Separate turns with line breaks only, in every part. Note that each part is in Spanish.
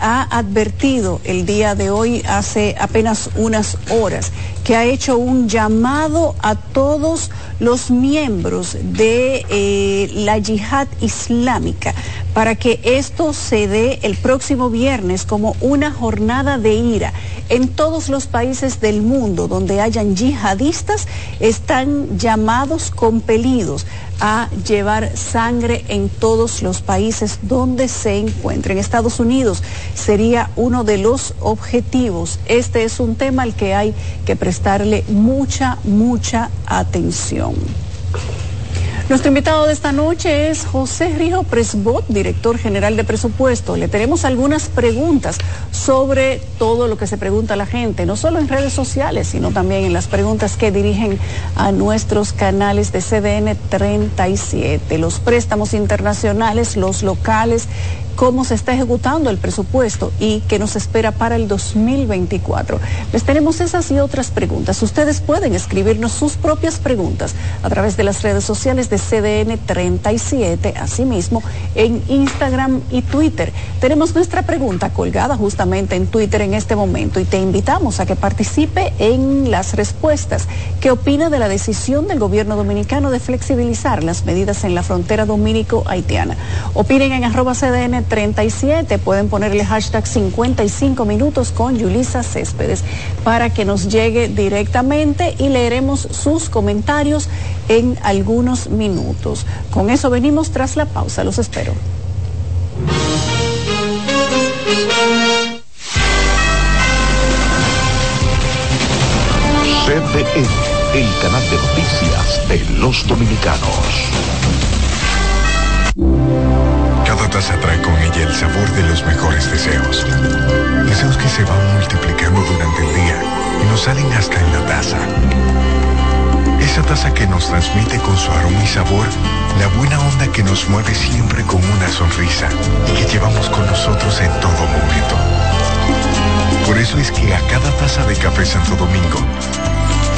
ha advertido el día de hoy, hace apenas unas horas, que ha hecho un llamado a todos los miembros de eh, la yihad islámica para que esto se dé el próximo viernes como una jornada de ira. En todos los países del mundo donde hayan yihadistas están llamados, compelidos a llevar sangre en todos los países donde se encuentren. Estados Unidos sería uno de los objetivos. Este es un tema al que hay que prestarle mucha, mucha atención. Nuestro invitado de esta noche es José Rijo Presbot, director general de presupuesto. Le tenemos algunas preguntas sobre todo lo que se pregunta la gente, no solo en redes sociales, sino también en las preguntas que dirigen a nuestros canales de CDN 37, los préstamos internacionales, los locales cómo se está ejecutando el presupuesto y qué nos espera para el 2024. Les tenemos esas y otras preguntas. Ustedes pueden escribirnos sus propias preguntas a través de las redes sociales de CDN 37, asimismo en Instagram y Twitter. Tenemos nuestra pregunta colgada justamente en Twitter en este momento y te invitamos a que participe en las respuestas. ¿Qué opina de la decisión del gobierno dominicano de flexibilizar las medidas en la frontera dominico-haitiana? Opinen en arroba CDN 37. Pueden ponerle hashtag 55 minutos con Yulisa Céspedes para que nos llegue directamente y leeremos sus comentarios en algunos minutos. Con eso venimos tras la pausa. Los espero.
CDN, el canal de noticias de los dominicanos.
Cada taza trae con ella el sabor de los mejores deseos. Deseos que se van multiplicando durante el día y nos salen hasta en la taza. Esa taza que nos transmite con su aroma y sabor la buena onda que nos mueve siempre con una sonrisa y que llevamos con nosotros en todo momento. Por eso es que a cada taza de café Santo Domingo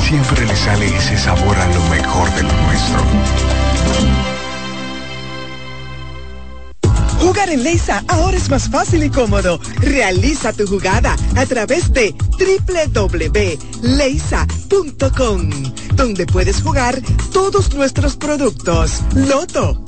siempre le sale ese sabor a lo mejor de lo nuestro.
Jugar en Leisa ahora es más fácil y cómodo. Realiza tu jugada a través de www.leisa.com, donde puedes jugar todos nuestros productos. Loto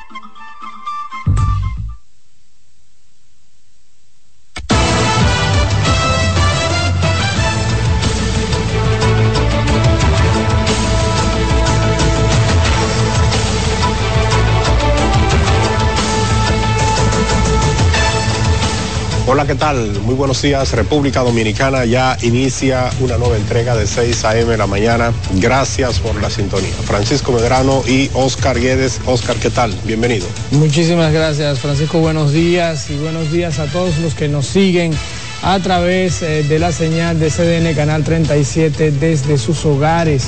Hola, ¿qué tal? Muy buenos días, República Dominicana. Ya inicia una nueva entrega de 6 a.m. la mañana. Gracias por la sintonía. Francisco Medrano y Oscar Guedes. Oscar, ¿qué tal? Bienvenido.
Muchísimas gracias, Francisco. Buenos días y buenos días a todos los que nos siguen a través eh, de la señal de CDN Canal 37 desde sus hogares.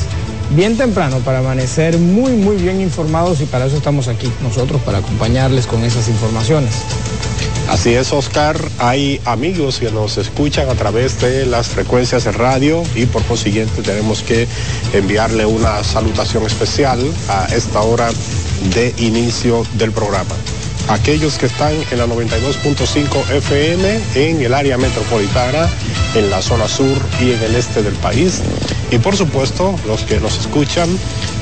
Bien temprano para amanecer muy, muy bien informados y para eso estamos aquí nosotros, para acompañarles con esas informaciones.
Así es, Oscar. Hay amigos que nos escuchan a través de las frecuencias de radio y por consiguiente tenemos que enviarle una salutación especial a esta hora de inicio del programa. Aquellos que están en la 92.5 FM en el área metropolitana, en la zona sur y en el este del país. Y por supuesto, los que nos escuchan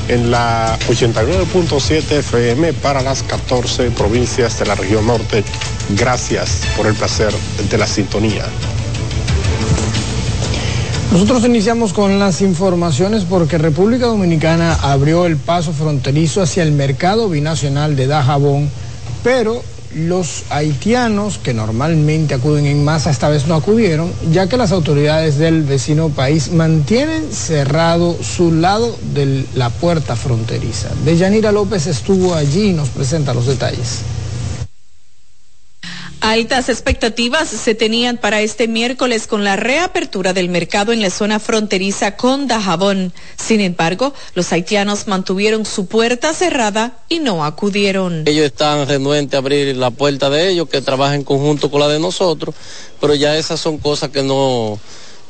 en la 89.7 FM para las 14 provincias de la región norte Gracias por el placer de la sintonía.
Nosotros iniciamos con las informaciones porque República Dominicana abrió el paso fronterizo hacia el mercado binacional de Dajabón, pero los haitianos que normalmente acuden en masa esta vez no acudieron, ya que las autoridades del vecino país mantienen cerrado su lado de la puerta fronteriza. Deyanira López estuvo allí y nos presenta los detalles.
Altas expectativas se tenían para este miércoles con la reapertura del mercado en la zona fronteriza con Dajabón. Sin embargo, los haitianos mantuvieron su puerta cerrada y no acudieron.
Ellos están renuentes a abrir la puerta de ellos, que trabajen en conjunto con la de nosotros, pero ya esas son cosas que no,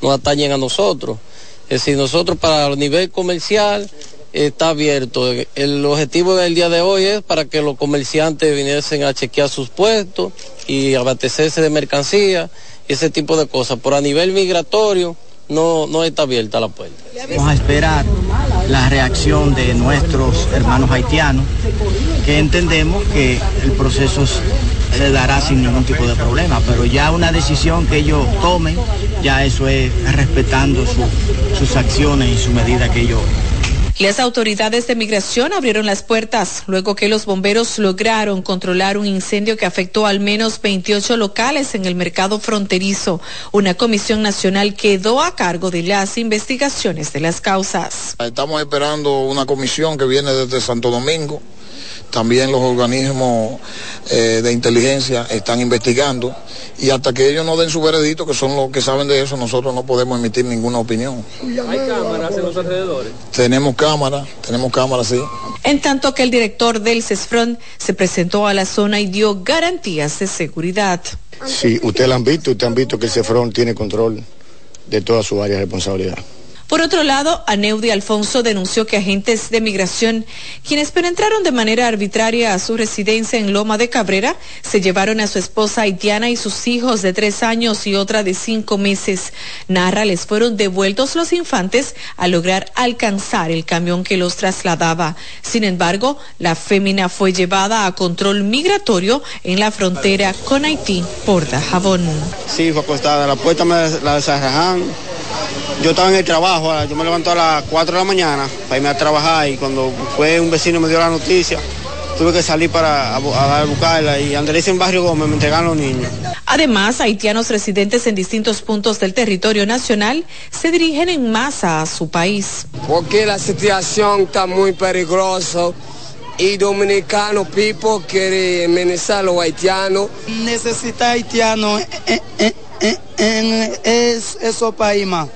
no atañen a nosotros. Es decir, nosotros para el nivel comercial está abierto. El objetivo del día de hoy es para que los comerciantes viniesen a chequear sus puestos y abastecerse de mercancía y ese tipo de cosas. Pero a nivel migratorio no, no está abierta la puerta.
Vamos a esperar la reacción de nuestros hermanos haitianos, que entendemos que el proceso se dará sin ningún tipo de problema, pero ya una decisión que ellos tomen, ya eso es respetando sus acciones y su medida que ellos
las autoridades de migración abrieron las puertas luego que los bomberos lograron controlar un incendio que afectó al menos 28 locales en el mercado fronterizo. Una comisión nacional quedó a cargo de las investigaciones de las causas.
Estamos esperando una comisión que viene desde Santo Domingo también los organismos eh, de inteligencia están investigando y hasta que ellos no den su veredicto, que son los que saben de eso, nosotros no podemos emitir ninguna opinión.
¿Hay cámaras en los alrededores?
Tenemos cámaras, tenemos cámaras, sí.
En tanto que el director del CESFRON se presentó a la zona y dio garantías de seguridad.
Sí, ustedes lo han visto, ustedes han visto que el CESFRON tiene control de toda su área de responsabilidad.
Por otro lado, Aneudi Alfonso denunció que agentes de migración, quienes penetraron de manera arbitraria a su residencia en Loma de Cabrera, se llevaron a su esposa haitiana y sus hijos de tres años y otra de cinco meses. Narra les fueron devueltos los infantes al lograr alcanzar el camión que los trasladaba. Sin embargo, la fémina fue llevada a control migratorio en la frontera con Haití por Dajabón.
Sí, fue acostada. La puerta me la desarrajan yo estaba en el trabajo, yo me levanto a las 4 de la mañana para irme a trabajar y cuando fue un vecino me dio la noticia, tuve que salir para a, buscarla y Andrés en Barrio Gómez me entregaron los niños.
Además, haitianos residentes en distintos puntos del territorio nacional se dirigen en masa a su país.
Porque la situación está muy peligrosa y dominicano people quiere amenazar a los haitianos.
Necesita haitiano en, en, en, esos países más.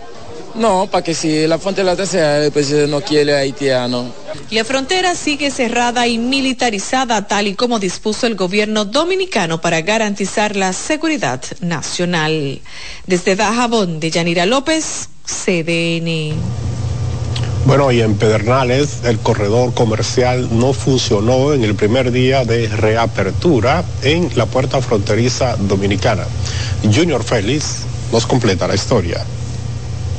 No, para que si la frontera sea, pues no quiere haitiano.
La frontera sigue cerrada y militarizada tal y como dispuso el gobierno dominicano para garantizar la seguridad nacional. Desde Dajabón de Yanira López, CDN.
Bueno, y en Pedernales el corredor comercial no funcionó en el primer día de reapertura en la puerta fronteriza dominicana. Junior Félix nos completa la historia.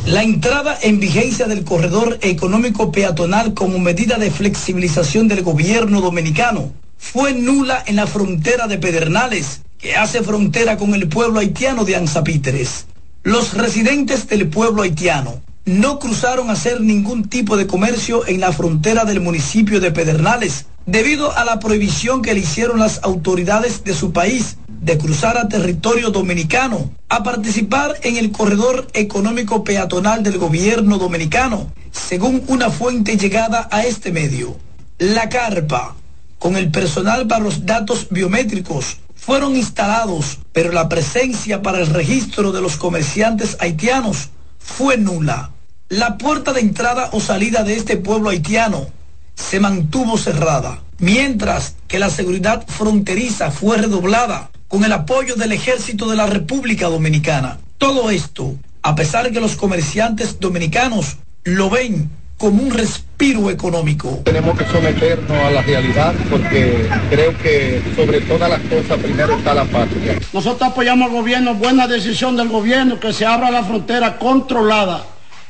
La entrada en vigencia del corredor económico peatonal como medida de flexibilización del gobierno dominicano fue nula en la frontera de Pedernales, que hace frontera con el pueblo haitiano de Anzapíteres. Los residentes del pueblo haitiano no cruzaron a hacer ningún tipo de comercio en la frontera del municipio de Pedernales, debido a la prohibición que le hicieron las autoridades de su país de cruzar a territorio dominicano a participar en el corredor económico peatonal del gobierno dominicano, según una fuente llegada a este medio. La carpa, con el personal para los datos biométricos, fueron instalados, pero la presencia para el registro de los comerciantes haitianos fue nula. La puerta de entrada o salida de este pueblo haitiano se mantuvo cerrada, mientras que la seguridad fronteriza fue redoblada con el apoyo del ejército de la República Dominicana. Todo esto, a pesar que los comerciantes dominicanos lo ven como un respiro económico.
Tenemos que someternos a la realidad porque creo que sobre todas las cosas primero está la patria.
Nosotros apoyamos al gobierno, buena decisión del gobierno que se abra la frontera controlada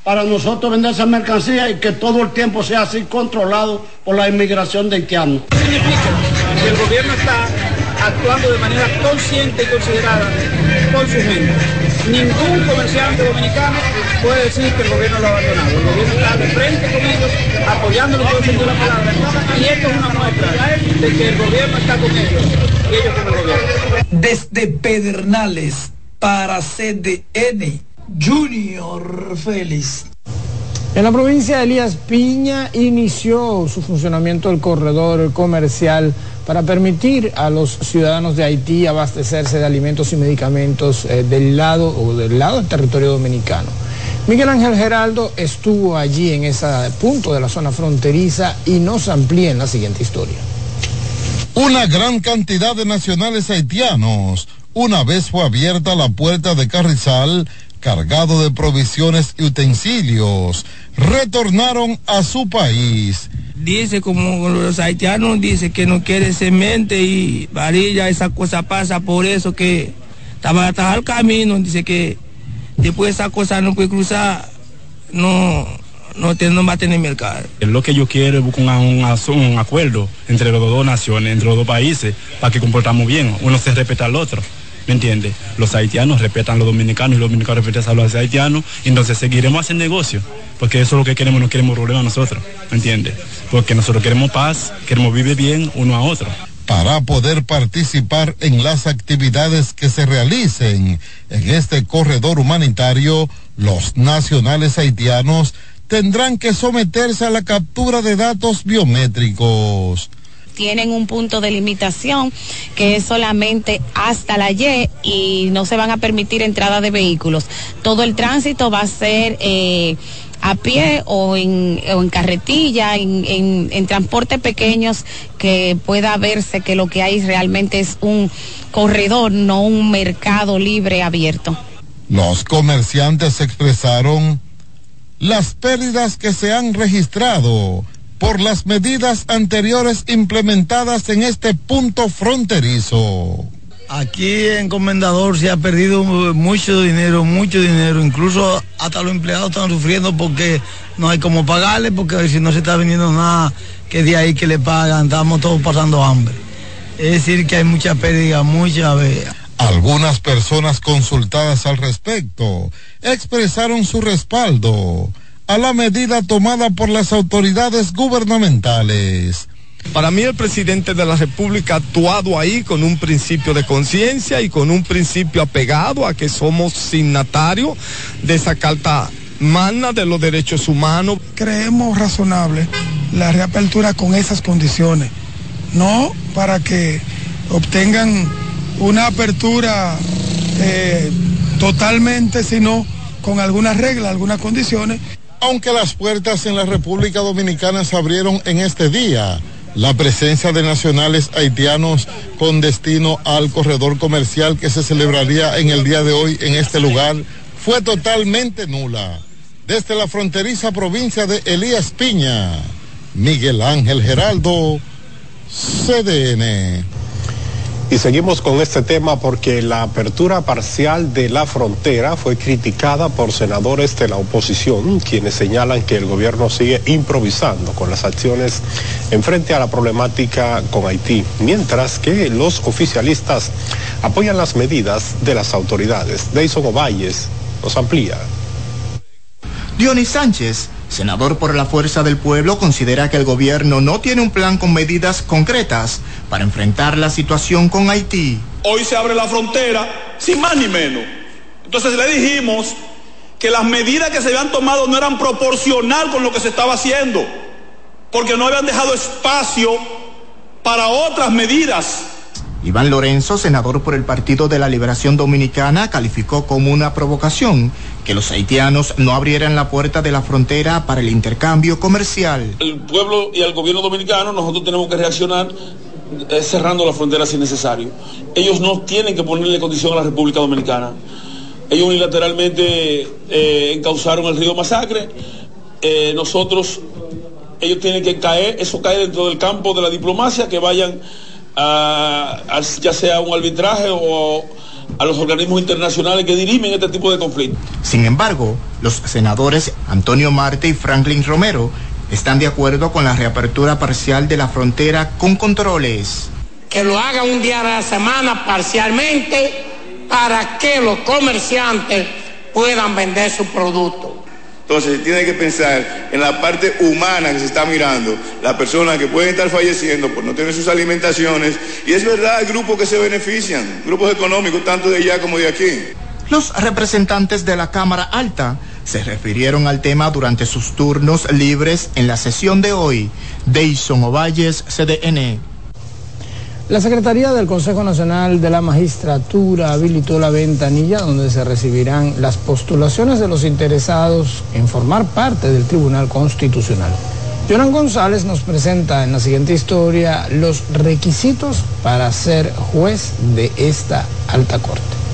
para nosotros vender esa mercancía y que todo el tiempo sea así controlado por la inmigración de haitianos.
Significa que el gobierno está actuando de manera consciente y considerada con su gente. Ningún comerciante dominicano puede decir que el gobierno lo ha abandonado. El gobierno está de frente con ellos, apoyándolos de la palabra. Y esto es una muestra de que el gobierno está con ellos y ellos con el gobierno.
Desde Pedernales para CDN, Junior Félix.
En la provincia de Elías Piña inició su funcionamiento el corredor comercial para permitir a los ciudadanos de Haití abastecerse de alimentos y medicamentos eh, del lado o del lado del territorio dominicano. Miguel Ángel Geraldo estuvo allí en ese punto de la zona fronteriza y nos amplía en la siguiente historia.
Una gran cantidad de nacionales haitianos, una vez fue abierta la puerta de Carrizal, cargado de provisiones y utensilios, retornaron a su país.
Dice como los haitianos, dice que no quiere semente y varilla, esa cosa pasa por eso que estaba hasta el camino, dice que después esa cosa no puede cruzar, no, no, no va a tener mercado.
Lo que yo quiero es buscar un, un, acuerdo entre las dos naciones, entre los dos países, para que comportamos bien, uno se respeta al otro. ¿Me entiende? Los haitianos respetan a los dominicanos y los dominicanos respetan a los haitianos, entonces seguiremos haciendo negocio, porque eso es lo que queremos, no queremos problemas nosotros, ¿me entiende? Porque nosotros queremos paz, queremos vivir bien uno a otro
para poder participar en las actividades que se realicen en este corredor humanitario, los nacionales haitianos tendrán que someterse a la captura de datos biométricos
tienen un punto de limitación que es solamente hasta la Y y no se van a permitir entrada de vehículos. Todo el tránsito va a ser eh, a pie o en, carretilla, en, en, en transportes pequeños que pueda verse que lo que hay realmente es un corredor, no un mercado libre abierto.
Los comerciantes expresaron las pérdidas que se han registrado por las medidas anteriores implementadas en este punto fronterizo.
Aquí en Comendador se ha perdido mucho dinero, mucho dinero, incluso hasta los empleados están sufriendo porque no hay como pagarle, porque si no se está vendiendo nada, que de ahí que le pagan, estamos todos pasando hambre. Es decir, que hay mucha pérdida, mucha...
Algunas personas consultadas al respecto expresaron su respaldo a la medida tomada por las autoridades gubernamentales.
Para mí el presidente de la República ha actuado ahí con un principio de conciencia y con un principio apegado a que somos signatarios de esa carta magna de los derechos humanos.
Creemos razonable la reapertura con esas condiciones, no para que obtengan una apertura eh, totalmente, sino con algunas reglas, algunas condiciones
aunque las puertas en la República Dominicana se abrieron en este día, la presencia de nacionales haitianos con destino al corredor comercial que se celebraría en el día de hoy en este lugar fue totalmente nula. Desde la fronteriza provincia de Elías Piña, Miguel Ángel Geraldo, CDN.
Y seguimos con este tema porque la apertura parcial de la frontera fue criticada por senadores de la oposición, quienes señalan que el gobierno sigue improvisando con las acciones en frente a la problemática con Haití, mientras que los oficialistas apoyan las medidas de las autoridades. Deison Ovalles nos amplía.
Dionis Sánchez senador por la Fuerza del Pueblo, considera que el gobierno no tiene un plan con medidas concretas para enfrentar la situación con Haití.
Hoy se abre la frontera sin más ni menos. Entonces le dijimos que las medidas que se habían tomado no eran proporcional con lo que se estaba haciendo, porque no habían dejado espacio para otras medidas
Iván Lorenzo, senador por el Partido de la Liberación Dominicana, calificó como una provocación que los haitianos no abrieran la puerta de la frontera para el intercambio comercial.
El pueblo y el gobierno dominicano nosotros tenemos que reaccionar eh, cerrando la frontera si necesario. Ellos no tienen que ponerle condición a la República Dominicana. Ellos unilateralmente eh, encauzaron el río Masacre. Eh, nosotros, ellos tienen que caer, eso cae dentro del campo de la diplomacia, que vayan a, ya sea un arbitraje o a los organismos internacionales que dirimen este tipo de conflictos.
Sin embargo, los senadores Antonio Marte y Franklin Romero están de acuerdo con la reapertura parcial de la frontera con controles.
Que lo haga un día a la semana parcialmente para que los comerciantes puedan vender su producto.
Entonces se tiene que pensar en la parte humana que se está mirando, la persona que puede estar falleciendo por no tener sus alimentaciones. Y es verdad, hay grupos que se benefician, grupos económicos, tanto de allá como de aquí.
Los representantes de la Cámara Alta se refirieron al tema durante sus turnos libres en la sesión de hoy. Deison Ovalles, CDN.
La Secretaría del Consejo Nacional de la Magistratura habilitó la ventanilla donde se recibirán las postulaciones de los interesados en formar parte del Tribunal Constitucional. Jonan González nos presenta en la siguiente historia los requisitos para ser juez de esta alta corte.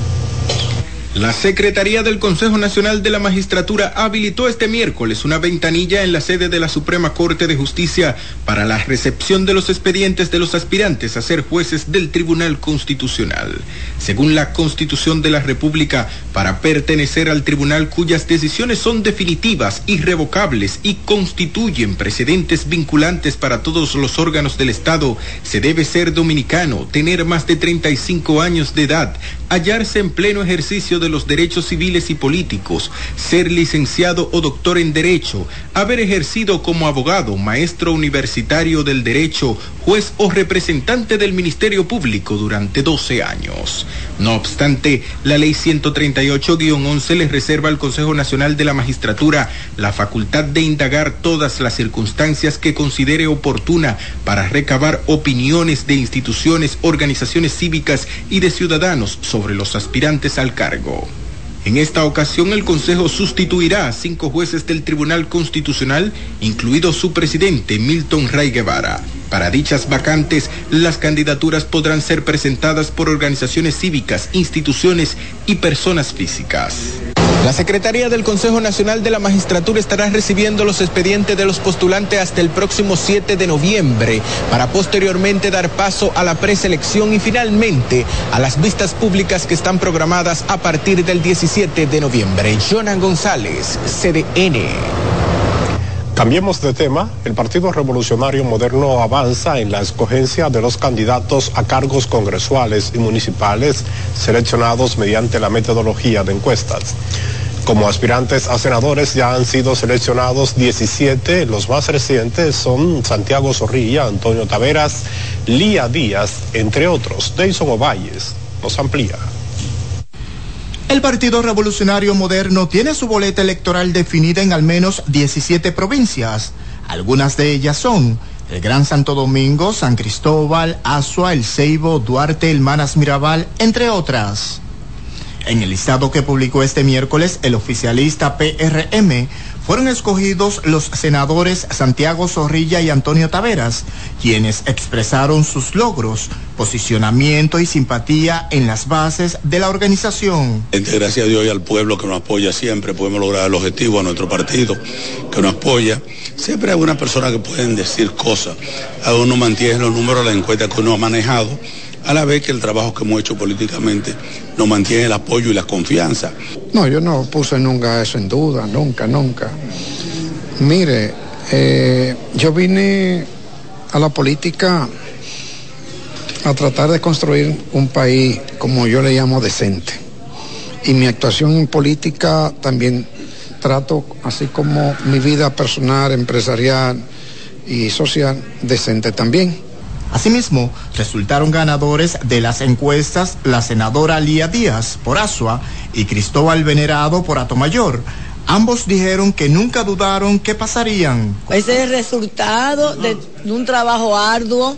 La Secretaría del Consejo Nacional de la Magistratura habilitó este miércoles una ventanilla en la sede de la Suprema Corte de Justicia para la recepción de los expedientes de los aspirantes a ser jueces del Tribunal Constitucional. Según la Constitución de la República, para pertenecer al tribunal cuyas decisiones son definitivas, irrevocables y constituyen precedentes vinculantes para todos los órganos del Estado, se debe ser dominicano, tener más de 35 años de edad, hallarse en pleno ejercicio de los derechos civiles y políticos, ser licenciado o doctor en Derecho, haber ejercido como abogado, maestro universitario del Derecho, juez o representante del Ministerio Público durante 12 años. No obstante, la Ley 138-11 le reserva al Consejo Nacional de la Magistratura la facultad de indagar todas las circunstancias que considere oportuna para recabar opiniones de instituciones, organizaciones cívicas y de ciudadanos sobre los aspirantes al cargo. En esta ocasión el Consejo sustituirá a cinco jueces del Tribunal Constitucional, incluido su presidente Milton Ray Guevara. Para dichas vacantes, las candidaturas podrán ser presentadas por organizaciones cívicas, instituciones y personas físicas. La Secretaría del Consejo Nacional de la Magistratura estará recibiendo los expedientes de los postulantes hasta el próximo 7 de noviembre para posteriormente dar paso a la preselección y finalmente a las vistas públicas que están programadas a partir del 17 de noviembre. Jonan González, CDN.
Cambiemos de tema. El Partido Revolucionario Moderno avanza en la escogencia de los candidatos a cargos congresuales y municipales seleccionados mediante la metodología de encuestas. Como aspirantes a senadores ya han sido seleccionados 17, los más recientes son Santiago Zorrilla, Antonio Taveras, Lía Díaz, entre otros. Deison Ovalles nos amplía.
El Partido Revolucionario Moderno tiene su boleta electoral definida en al menos 17 provincias. Algunas de ellas son el Gran Santo Domingo, San Cristóbal, Azua, El Ceibo, Duarte, El Manas Mirabal, entre otras. En el listado que publicó este miércoles el oficialista PRM, fueron escogidos los senadores Santiago Zorrilla y Antonio Taveras, quienes expresaron sus logros, posicionamiento y simpatía en las bases de la organización.
Gracias a Dios y al pueblo que nos apoya siempre, podemos lograr el objetivo, a nuestro partido que nos apoya. Siempre hay algunas personas que pueden decir cosas, a uno mantiene los números de la encuesta que uno ha manejado a la vez que el trabajo que hemos hecho políticamente nos mantiene el apoyo y la confianza.
No, yo no puse nunca eso en duda, nunca, nunca. Mire, eh, yo vine a la política a tratar de construir un país, como yo le llamo, decente. Y mi actuación en política también trato, así como mi vida personal, empresarial y social, decente también.
Asimismo, resultaron ganadores de las encuestas la senadora Lía Díaz por Asua y Cristóbal Venerado por Atomayor. Ambos dijeron que nunca dudaron que pasarían.
Ese es el resultado de un trabajo arduo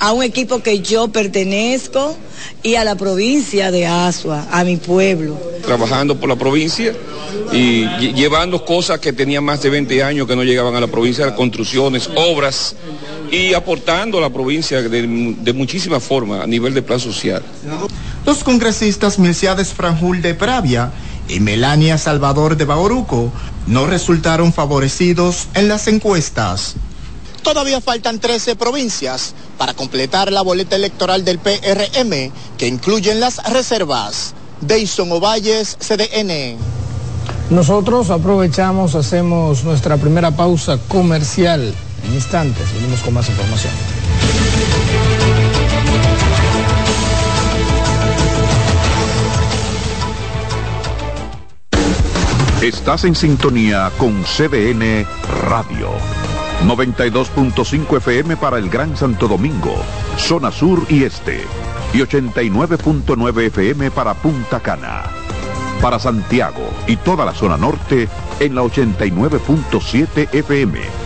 a un equipo que yo pertenezco y a la provincia de Asua, a mi pueblo.
Trabajando por la provincia y llevando cosas que tenían más de 20 años que no llegaban a la provincia, construcciones, obras y aportando a la provincia de, de muchísimas formas a nivel de plan social.
Los congresistas Milciades Franjul de Pravia y Melania Salvador de Bauruco no resultaron favorecidos en las encuestas. Todavía faltan 13 provincias para completar la boleta electoral del PRM que incluyen las reservas. Deison Ovalles, CDN.
Nosotros aprovechamos, hacemos nuestra primera pausa comercial. En instantes, venimos con más información.
Estás en sintonía con CDN Radio. 92.5 FM para el Gran Santo Domingo, zona sur y este. Y 89.9 FM para Punta Cana
Para Santiago y toda la zona norte en la 89.7 FM.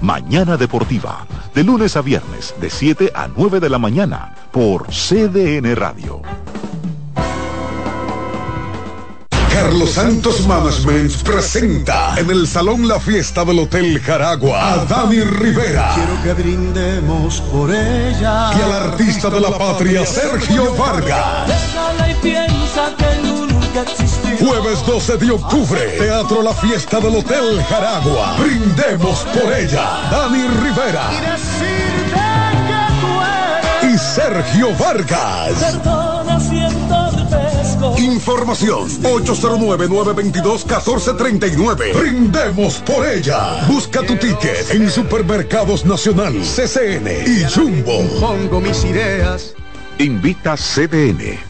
Mañana Deportiva, de lunes a viernes, de 7 a 9 de la mañana, por CDN Radio.
Carlos Santos Management presenta en el Salón La Fiesta del Hotel Jaragua a Dani Rivera
Quiero que brindemos por ella.
y al artista de la patria Sergio Vargas. Jueves 12 de octubre, Teatro La Fiesta del Hotel Jaragua. Brindemos por ella. Dani Rivera y Sergio Vargas. Información 809-922-1439. Brindemos por ella. Busca tu ticket en Supermercados Nacional, CCN y Jumbo.
Pongo mis ideas.
Invita CDN.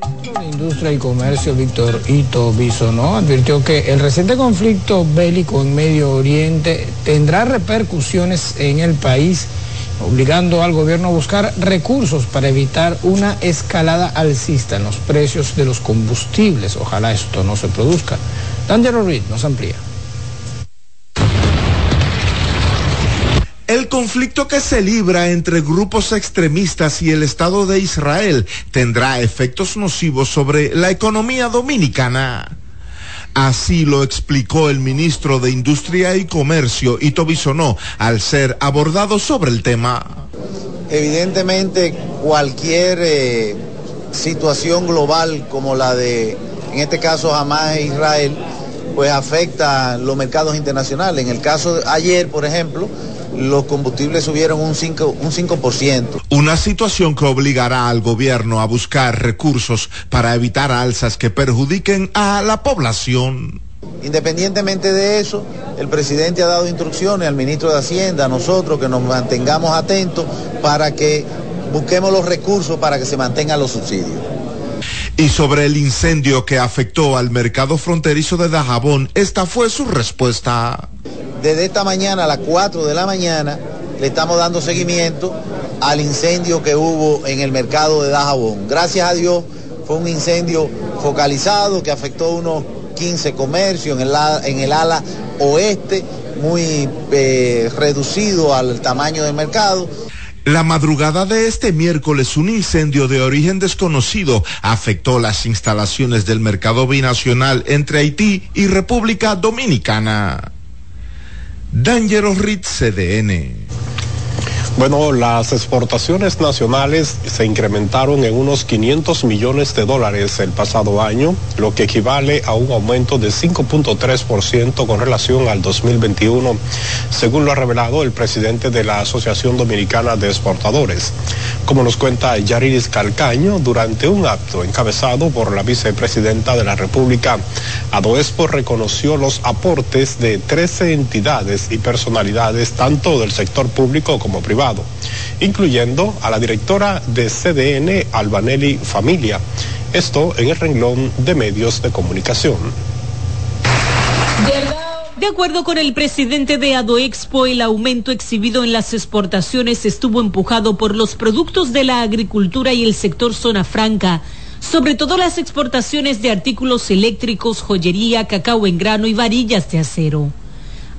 De Industria y Comercio, Víctor Ito Bisonó, advirtió que el reciente conflicto bélico en Medio Oriente tendrá repercusiones en el país, obligando al gobierno a buscar recursos para evitar una escalada alcista en los precios de los combustibles. Ojalá esto no se produzca. D'Angelo Reed nos amplía.
El conflicto que se libra entre grupos extremistas y el Estado de Israel tendrá efectos nocivos sobre la economía dominicana. Así lo explicó el ministro de Industria y Comercio, Ito Bisonó, al ser abordado sobre el tema.
Evidentemente, cualquier eh, situación global como la de, en este caso, Hamas e Israel, pues afecta los mercados internacionales. En el caso de ayer, por ejemplo, los combustibles subieron un 5%. Un 5%.
Una situación que obligará al gobierno a buscar recursos para evitar alzas que perjudiquen a la población.
Independientemente de eso, el presidente ha dado instrucciones al ministro de Hacienda, a nosotros, que nos mantengamos atentos para que busquemos los recursos para que se mantengan los subsidios.
Y sobre el incendio que afectó al mercado fronterizo de Dajabón, esta fue su respuesta.
Desde esta mañana a las 4 de la mañana le estamos dando seguimiento al incendio que hubo en el mercado de Dajabón. Gracias a Dios fue un incendio focalizado que afectó unos 15 comercios en el, en el ala oeste, muy eh, reducido al tamaño del mercado.
La madrugada de este miércoles, un incendio de origen desconocido afectó las instalaciones del mercado binacional entre Haití y República Dominicana. Dangerous Reed CDN.
Bueno, las exportaciones nacionales se incrementaron en unos 500 millones de dólares el pasado año, lo que equivale a un aumento de 5.3% con relación al 2021, según lo ha revelado el presidente de la Asociación Dominicana de Exportadores. Como nos cuenta Yariris Calcaño, durante un acto encabezado por la vicepresidenta de la República, Adoespo reconoció los aportes de 13 entidades y personalidades, tanto del sector público como privado incluyendo a la directora de CDN, Albanelli Familia. Esto en el renglón de medios de comunicación.
De acuerdo con el presidente de Adoexpo, el aumento exhibido en las exportaciones estuvo empujado por los productos de la agricultura y el sector zona franca, sobre todo las exportaciones de artículos eléctricos, joyería, cacao en grano y varillas de acero.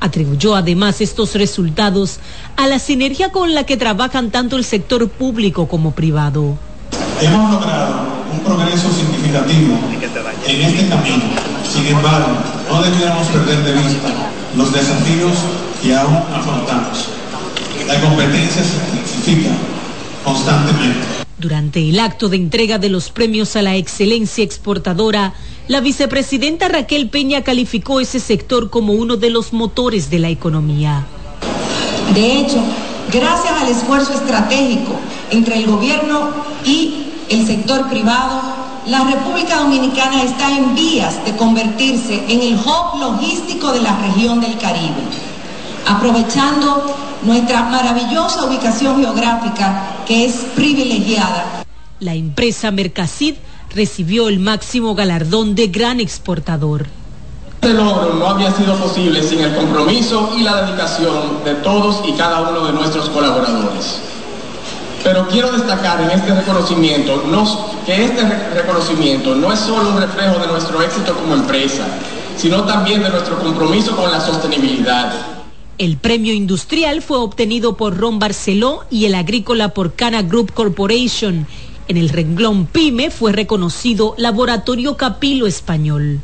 Atribuyó además estos resultados a la sinergia con la que trabajan tanto el sector público como privado.
Hemos logrado un progreso significativo en este camino. Sin embargo, no debiéramos perder de vista los desafíos
y aún afrontamos. La competencia se intensifica constantemente.
Durante el acto de entrega de los premios a la excelencia exportadora, la vicepresidenta Raquel Peña calificó ese sector como uno de los motores de la economía.
De hecho, gracias al esfuerzo estratégico entre el gobierno y el sector privado, la República Dominicana está en vías de convertirse en el hub logístico de la región del Caribe, aprovechando nuestra maravillosa ubicación geográfica que es privilegiada.
La empresa Mercasid recibió el máximo galardón de gran exportador.
Este logro no había sido posible sin el compromiso y la dedicación de todos y cada uno de nuestros colaboradores. Pero quiero destacar en este reconocimiento no, que este reconocimiento no es solo un reflejo de nuestro éxito como empresa, sino también de nuestro compromiso con la sostenibilidad.
El premio industrial fue obtenido por Ron Barceló y el agrícola por Cana Group Corporation. En el renglón PYME fue reconocido Laboratorio Capilo Español.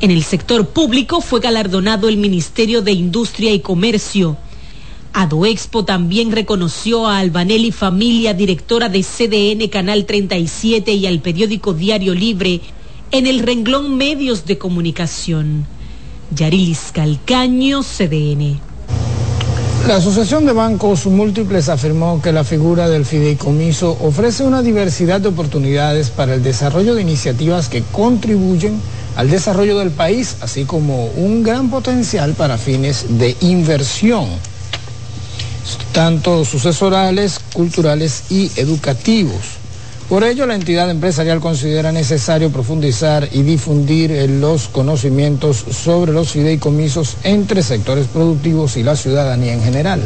En el sector público fue galardonado el Ministerio de Industria y Comercio. Adoexpo también reconoció a Albanelli Familia, directora de CDN Canal 37 y al periódico Diario Libre, en el renglón Medios de Comunicación. Yarilis Calcaño, CDN.
La Asociación de Bancos Múltiples afirmó que la figura del fideicomiso ofrece una diversidad de oportunidades para el desarrollo de iniciativas que contribuyen al desarrollo del país, así como un gran potencial para fines de inversión, tanto sucesorales, culturales y educativos. Por ello, la entidad empresarial considera necesario profundizar y difundir los conocimientos sobre los fideicomisos entre sectores productivos y la ciudadanía en general.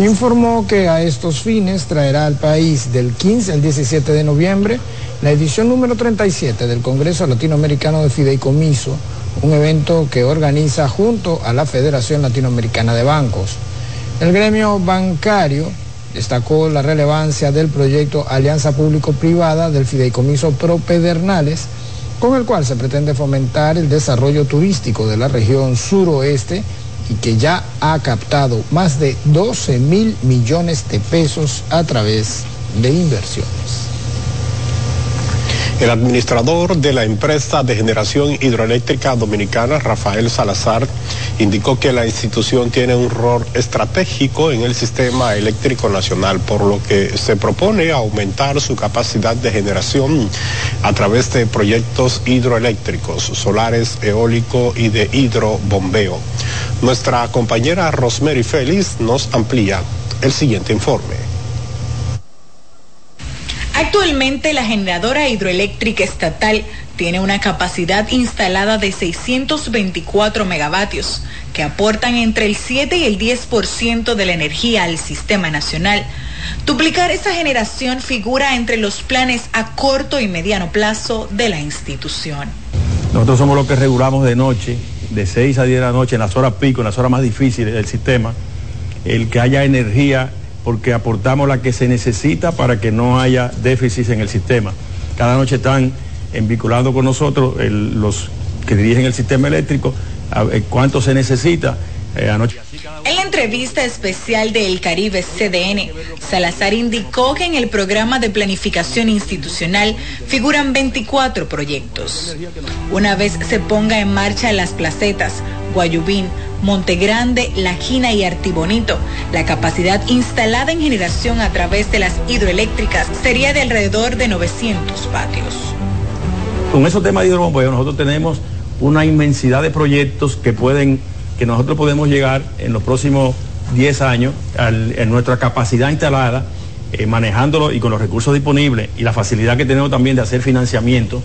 Informó que a estos fines traerá al país del 15 al 17 de noviembre la edición número 37 del Congreso Latinoamericano de Fideicomiso, un evento que organiza junto a la Federación Latinoamericana de Bancos. El gremio bancario destacó la relevancia del proyecto Alianza Público-Privada del Fideicomiso Propedernales, con el cual se pretende fomentar el desarrollo turístico de la región suroeste y que ya ha captado más de 12 mil millones de pesos a través de inversiones.
El administrador de la empresa de generación hidroeléctrica dominicana, Rafael Salazar, indicó que la institución tiene un rol estratégico en el sistema eléctrico nacional, por lo que se propone aumentar su capacidad de generación a través de proyectos hidroeléctricos, solares, eólico y de hidrobombeo. Nuestra compañera Rosemary Félix nos amplía el siguiente informe.
Actualmente la generadora hidroeléctrica estatal tiene una capacidad instalada de 624 megavatios, que aportan entre el 7 y el 10% de la energía al sistema nacional. Duplicar esa generación figura entre los planes a corto y mediano plazo de la institución.
Nosotros somos los que regulamos de noche, de 6 a 10 de la noche, en las horas pico, en las horas más difíciles del sistema, el que haya energía porque aportamos la que se necesita para que no haya déficit en el sistema. Cada noche están vinculando con nosotros los que dirigen el sistema eléctrico, cuánto se necesita. Eh, anoche.
En la entrevista especial de El Caribe CDN, Salazar indicó que en el programa de planificación institucional figuran 24 proyectos. Una vez se ponga en marcha las placetas, Guayubín, Montegrande, La Gina y Artibonito. La capacidad instalada en generación a través de las hidroeléctricas sería de alrededor de 900 patios.
Con esos temas de hidrobombeo nosotros tenemos una inmensidad de proyectos que pueden, que nosotros podemos llegar en los próximos 10 años en nuestra capacidad instalada, eh, manejándolo y con los recursos disponibles y la facilidad que tenemos también de hacer financiamiento,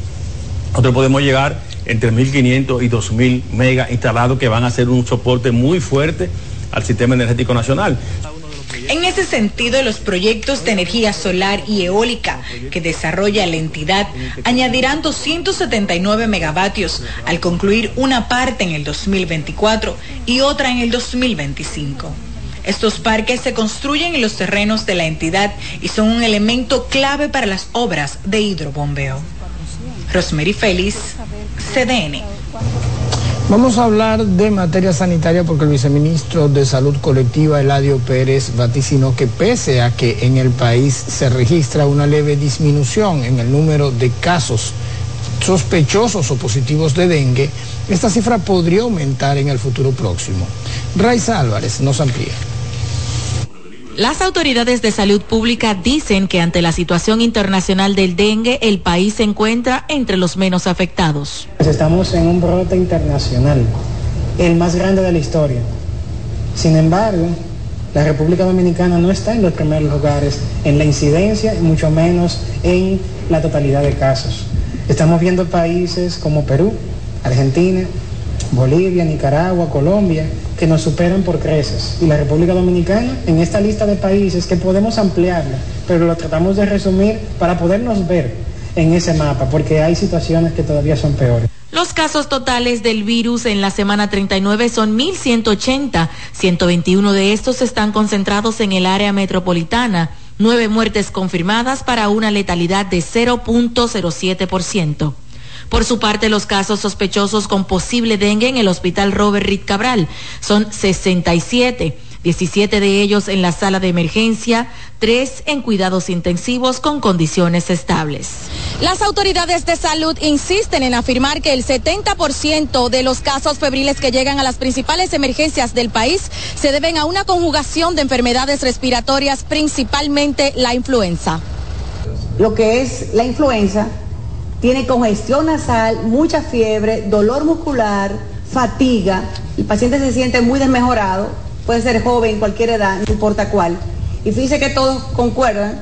nosotros podemos llegar entre 1.500 y 2.000 megas instalados que van a ser un soporte muy fuerte al sistema energético nacional.
En ese sentido, los proyectos de energía solar y eólica que desarrolla la entidad añadirán 279 megavatios al concluir una parte en el 2024 y otra en el 2025. Estos parques se construyen en los terrenos de la entidad y son un elemento clave para las obras de hidrobombeo. Rosemary Félix, CDN.
Vamos a hablar de materia sanitaria porque el viceministro de Salud Colectiva, Eladio Pérez, vaticinó que pese a que en el país se registra una leve disminución en el número de casos sospechosos o positivos de dengue, esta cifra podría aumentar en el futuro próximo. Raiza Álvarez nos amplía.
Las autoridades de salud pública dicen que ante la situación internacional del dengue, el país se encuentra entre los menos afectados.
Estamos en un brote internacional, el más grande de la historia. Sin embargo, la República Dominicana no está en los primeros lugares en la incidencia mucho menos en la totalidad de casos. Estamos viendo países como Perú, Argentina, Bolivia, Nicaragua, Colombia, que nos superan por creces. Y la República Dominicana en esta lista de países que podemos ampliarla, pero lo tratamos de resumir para podernos ver en ese mapa, porque hay situaciones que todavía son peores.
Los casos totales del virus en la semana 39 son 1.180. 121 de estos están concentrados en el área metropolitana. Nueve muertes confirmadas para una letalidad de 0.07%. Por su parte, los casos sospechosos con posible dengue en el hospital Robert Reed Cabral son 67. 17 de ellos en la sala de emergencia, 3 en cuidados intensivos con condiciones estables.
Las autoridades de salud insisten en afirmar que el 70% de los casos febriles que llegan a las principales emergencias del país se deben a una conjugación de enfermedades respiratorias, principalmente la influenza.
Lo que es la influenza tiene congestión nasal, mucha fiebre, dolor muscular, fatiga, el paciente se siente muy desmejorado, puede ser joven, cualquier edad, no importa cuál. Y fíjese que todos concuerdan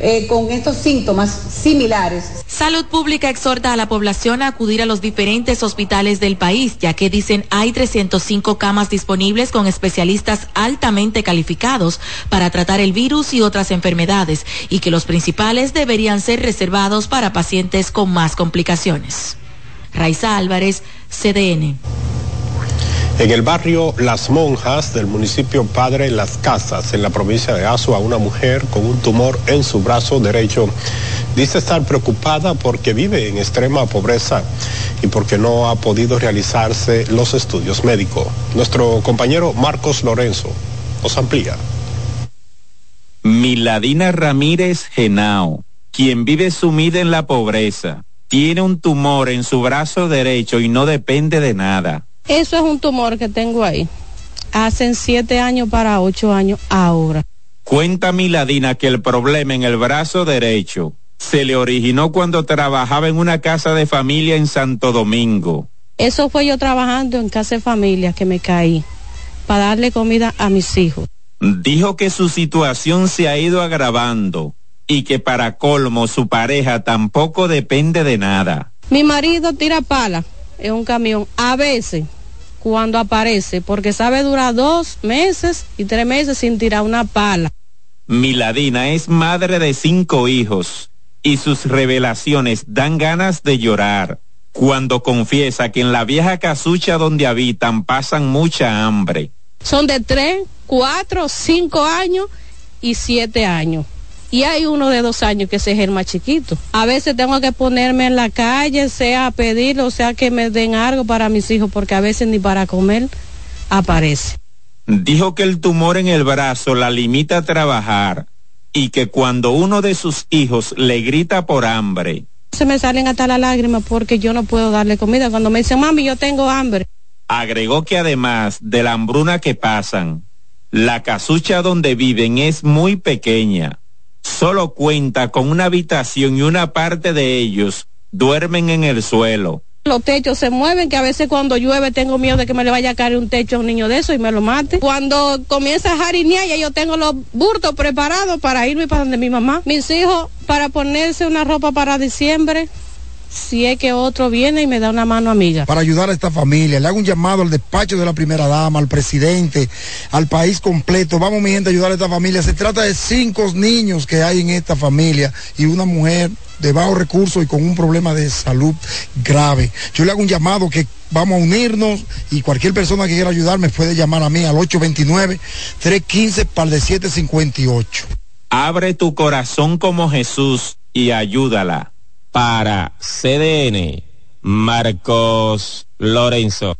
eh, con estos síntomas similares.
Salud Pública exhorta a la población a acudir a los diferentes hospitales del país, ya que dicen hay 305 camas disponibles con especialistas altamente calificados para tratar el virus y otras enfermedades, y que los principales deberían ser reservados para pacientes con más complicaciones. Raiza Álvarez, CDN.
En el barrio Las Monjas del municipio Padre Las Casas, en la provincia de Azua, una mujer con un tumor en su brazo derecho dice estar preocupada porque vive en extrema pobreza y porque no ha podido realizarse los estudios médicos. Nuestro compañero Marcos Lorenzo nos amplía.
Miladina Ramírez Genao, quien vive sumida en la pobreza, tiene un tumor en su brazo derecho y no depende de nada
eso es un tumor que tengo ahí. Hacen siete años para ocho años ahora.
Cuenta Miladina que el problema en el brazo derecho se le originó cuando trabajaba en una casa de familia en Santo Domingo.
Eso fue yo trabajando en casa de familia que me caí para darle comida a mis hijos.
Dijo que su situación se ha ido agravando y que para colmo su pareja tampoco depende de nada.
Mi marido tira pala en un camión a veces cuando aparece, porque sabe durar dos meses y tres meses sin tirar una pala.
Miladina es madre de cinco hijos y sus revelaciones dan ganas de llorar cuando confiesa que en la vieja casucha donde habitan pasan mucha hambre.
Son de tres, cuatro, cinco años y siete años y hay uno de dos años que ese es el más chiquito. A veces tengo que ponerme en la calle, sea a pedir, o sea que me den algo para mis hijos, porque a veces ni para comer aparece.
Dijo que el tumor en el brazo la limita a trabajar y que cuando uno de sus hijos le grita por hambre,
se me salen hasta las lágrimas porque yo no puedo darle comida. Cuando me dicen, mami, yo tengo hambre.
Agregó que además de la hambruna que pasan, la casucha donde viven es muy pequeña solo cuenta con una habitación y una parte de ellos duermen en el suelo.
Los techos se mueven, que a veces cuando llueve tengo miedo de que me le vaya a caer un techo a un niño de eso y me lo mate. Cuando comienza a jarinear, ya yo tengo los burtos preparados para irme para donde mi mamá. Mis hijos, para ponerse una ropa para diciembre, si es que otro viene y me da una mano amiga.
Para ayudar a esta familia, le hago un llamado al despacho de la primera dama, al presidente, al país completo. Vamos, mi gente, a ayudar a esta familia. Se trata de cinco niños que hay en esta familia y una mujer de bajos recursos y con un problema de salud grave. Yo le hago un llamado que vamos a unirnos y cualquier persona que quiera ayudarme puede llamar a mí al 829-315 par de 758.
Abre tu corazón como Jesús y ayúdala. Para CDN, Marcos Lorenzo.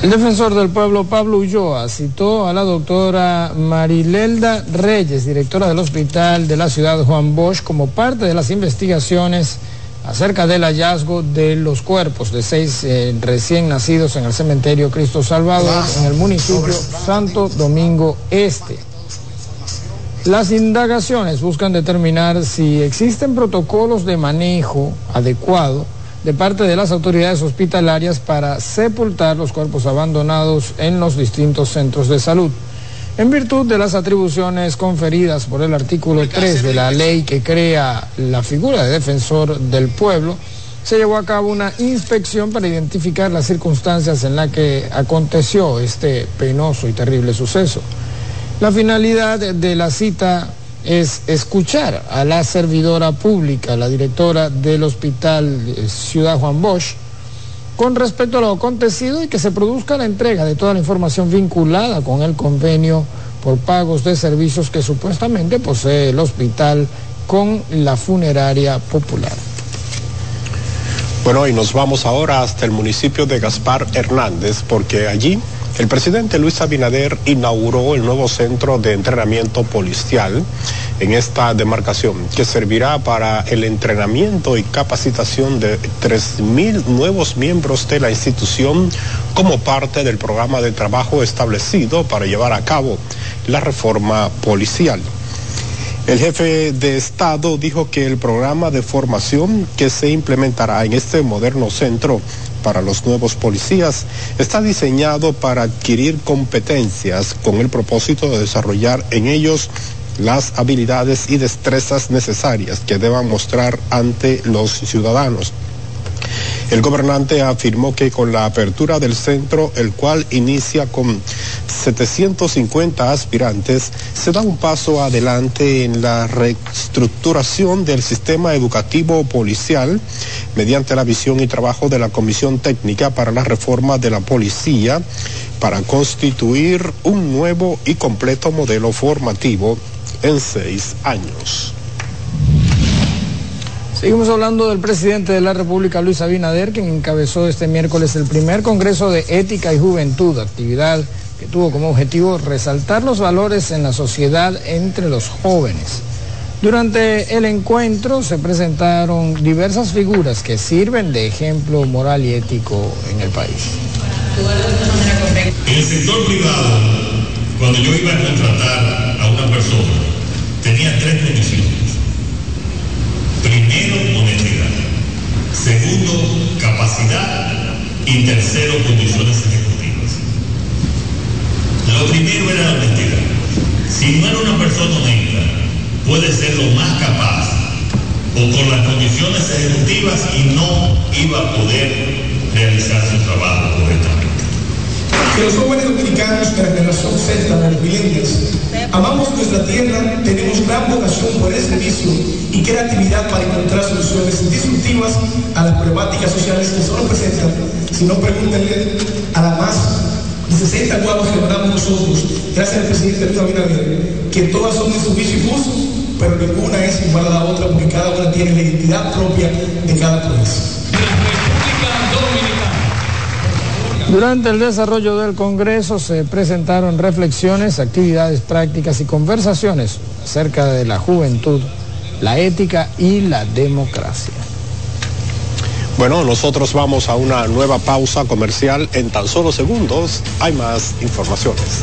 El defensor del pueblo Pablo Ulloa citó a la doctora Marilelda Reyes, directora del hospital de la ciudad Juan Bosch, como parte de las investigaciones acerca del hallazgo de los cuerpos de seis eh, recién nacidos en el cementerio Cristo Salvador en el municipio Santo Domingo Este. Las indagaciones buscan determinar si existen protocolos de manejo adecuado de parte de las autoridades hospitalarias para sepultar los cuerpos abandonados en los distintos centros de salud. En virtud de las atribuciones conferidas por el artículo 3 de la ley que crea la figura de defensor del pueblo, se llevó a cabo una inspección para identificar las circunstancias en las que aconteció este penoso y terrible suceso. La finalidad de la cita es escuchar a la servidora pública, la directora del Hospital Ciudad Juan Bosch, con respecto a lo acontecido y que se produzca la entrega de toda la información vinculada con el convenio por pagos de servicios que supuestamente posee el hospital con la funeraria popular.
Bueno, y nos vamos ahora hasta el municipio de Gaspar Hernández, porque allí el presidente Luis Abinader inauguró el nuevo centro de entrenamiento policial en esta demarcación, que servirá para el entrenamiento y capacitación de 3.000 nuevos miembros de la institución como parte del programa de trabajo establecido para llevar a cabo la reforma policial. El jefe de Estado dijo que el programa de formación que se implementará en este moderno centro para los nuevos policías está diseñado para adquirir competencias con el propósito de desarrollar en ellos las habilidades y destrezas necesarias que deban mostrar ante los ciudadanos. El gobernante afirmó que con la apertura del centro, el cual inicia con 750 aspirantes, se da un paso adelante en la reestructuración del sistema educativo policial mediante la visión y trabajo de la Comisión Técnica para la Reforma de la Policía para constituir un nuevo y completo modelo formativo en seis años.
Seguimos hablando del presidente de la República, Luis Abinader, quien encabezó este miércoles el primer Congreso de Ética y Juventud, actividad que tuvo como objetivo resaltar los valores en la sociedad entre los jóvenes. Durante el encuentro se presentaron diversas figuras que sirven de ejemplo moral y ético en el país.
En el sector privado, cuando yo iba a contratar a una persona, tenía tres condiciones. Primero, honestidad. Segundo, capacidad. Y tercero, condiciones ejecutivas. Lo primero era la honestidad. Si no era una persona honesta, puede ser lo más capaz o con las condiciones ejecutivas y no iba a poder realizar su trabajo correctamente.
Que los jóvenes dominicanos de la generación Z, de los amamos nuestra tierra, tenemos gran vocación por el servicio y creatividad para encontrar soluciones disruptivas a las problemáticas sociales que solo presentan, si no pregúntenle a la más de 60 guaguas que mandamos nosotros, gracias al presidente Luis Abinader, que todas son de su y uso, pero ninguna es igual a la otra porque cada una tiene la identidad propia de cada país.
Durante el desarrollo del Congreso se presentaron reflexiones, actividades prácticas y conversaciones acerca de la juventud, la ética y la democracia.
Bueno, nosotros vamos a una nueva pausa comercial. En tan solo segundos hay más informaciones.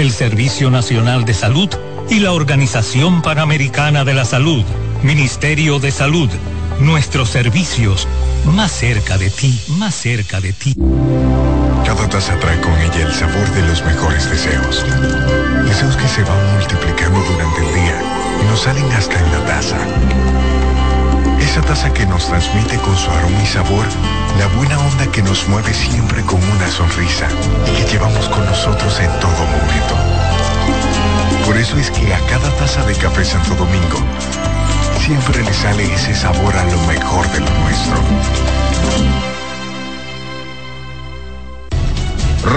el Servicio Nacional de Salud y la Organización Panamericana de la Salud Ministerio de Salud. Nuestros servicios más cerca de ti, más cerca de ti.
Cada taza trae con ella el sabor de los mejores deseos. Deseos que se van multiplicando durante el día y nos salen hasta en la taza. Esa taza que nos transmite con su aroma y sabor la buena onda que nos mueve siempre con una sonrisa y que llevamos con nosotros en todo momento. Por eso es que a cada taza de café Santo Domingo siempre le sale ese sabor a lo mejor de lo nuestro.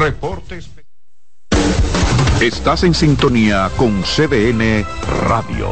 Reportes. Estás en sintonía con CDN Radio.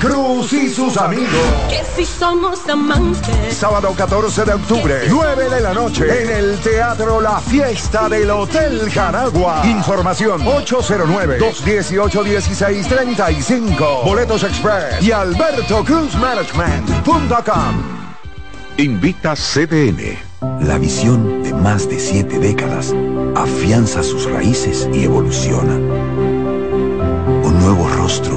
Cruz y sus amigos.
Que si somos amantes.
Sábado 14 de octubre, 9 de la noche, en el Teatro La Fiesta del Hotel Jaragua. Información 809-218-1635. Boletos Express y Alberto Cruz Management.com.
Invita CDN.
La visión de más de siete décadas afianza sus raíces y evoluciona. Un nuevo rostro,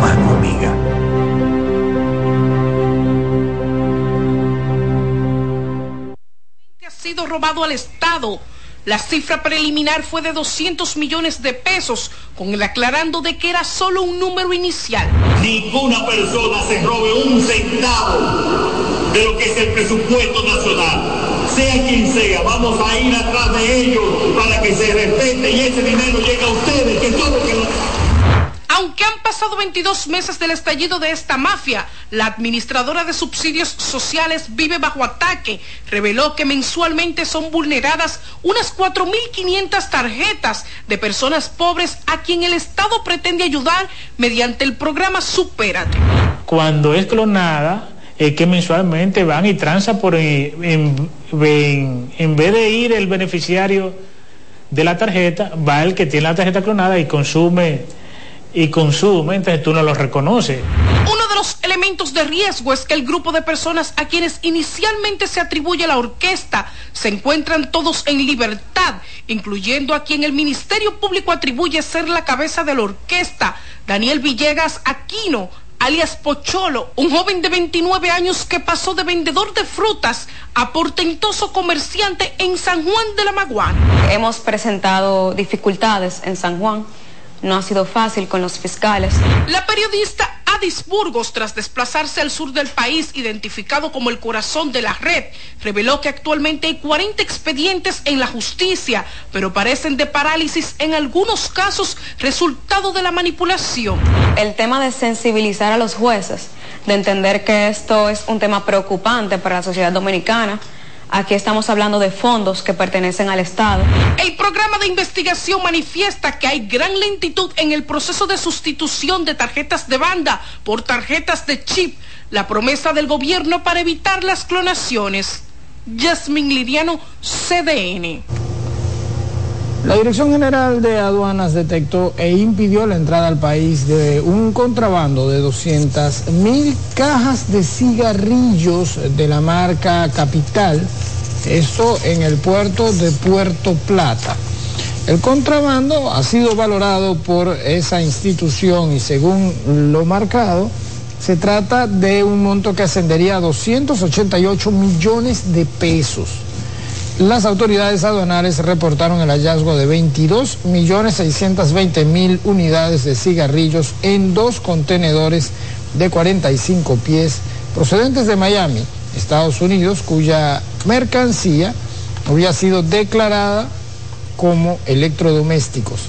Tu mano amiga.
ha sido robado al Estado. La cifra preliminar fue de 200 millones de pesos, con el aclarando de que era solo un número inicial.
Ninguna persona se robe un centavo de lo que es el presupuesto nacional. Sea quien sea, vamos a ir atrás de ellos para que se respete y ese dinero llegue a ustedes, que todo lo que
Aunque han pasado 22 meses del estallido de esta mafia, la administradora de subsidios sociales vive bajo ataque. Reveló que mensualmente son vulneradas unas 4.500 tarjetas de personas pobres a quien el Estado pretende ayudar mediante el programa Supérate.
Cuando es clonada, es que mensualmente van y transan por en, en, en vez de ir el beneficiario de la tarjeta, va el que tiene la tarjeta clonada y consume y consume, entonces tú no lo reconoces.
Uno de los elementos de riesgo es que el grupo de personas a quienes inicialmente se atribuye la orquesta se encuentran todos en libertad, incluyendo a quien el Ministerio Público atribuye ser la cabeza de la orquesta, Daniel Villegas Aquino, alias Pocholo, un joven de 29 años que pasó de vendedor de frutas a portentoso comerciante en San Juan de la Maguana.
Hemos presentado dificultades en San Juan no ha sido fácil con los fiscales.
La periodista Adis Burgos, tras desplazarse al sur del país, identificado como el corazón de la red, reveló que actualmente hay 40 expedientes en la justicia, pero parecen de parálisis en algunos casos, resultado de la manipulación.
El tema de sensibilizar a los jueces, de entender que esto es un tema preocupante para la sociedad dominicana, Aquí estamos hablando de fondos que pertenecen al Estado.
El programa de investigación manifiesta que hay gran lentitud en el proceso de sustitución de tarjetas de banda por tarjetas de chip, la promesa del gobierno para evitar las clonaciones. Yasmin Liriano, CDN.
La Dirección General de Aduanas detectó e impidió la entrada al país de un contrabando de 200 mil cajas de cigarrillos de la marca Capital, esto en el puerto de Puerto Plata. El contrabando ha sido valorado por esa institución y según lo marcado, se trata de un monto que ascendería a 288 millones de pesos. Las autoridades aduanales reportaron el hallazgo de 22.620.000 unidades de cigarrillos en dos contenedores de 45 pies procedentes de Miami, Estados Unidos, cuya mercancía había sido declarada como electrodomésticos.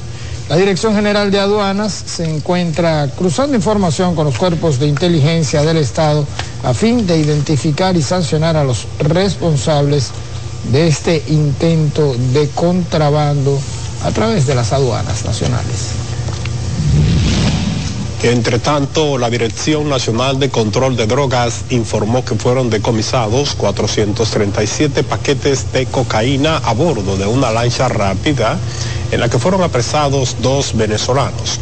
La Dirección General de Aduanas se encuentra cruzando información con los cuerpos de inteligencia del Estado a fin de identificar y sancionar a los responsables de este intento de contrabando a través de las aduanas nacionales.
Entre tanto, la Dirección Nacional de Control de Drogas informó que fueron decomisados 437 paquetes de cocaína a bordo de una lancha rápida en la que fueron apresados dos venezolanos.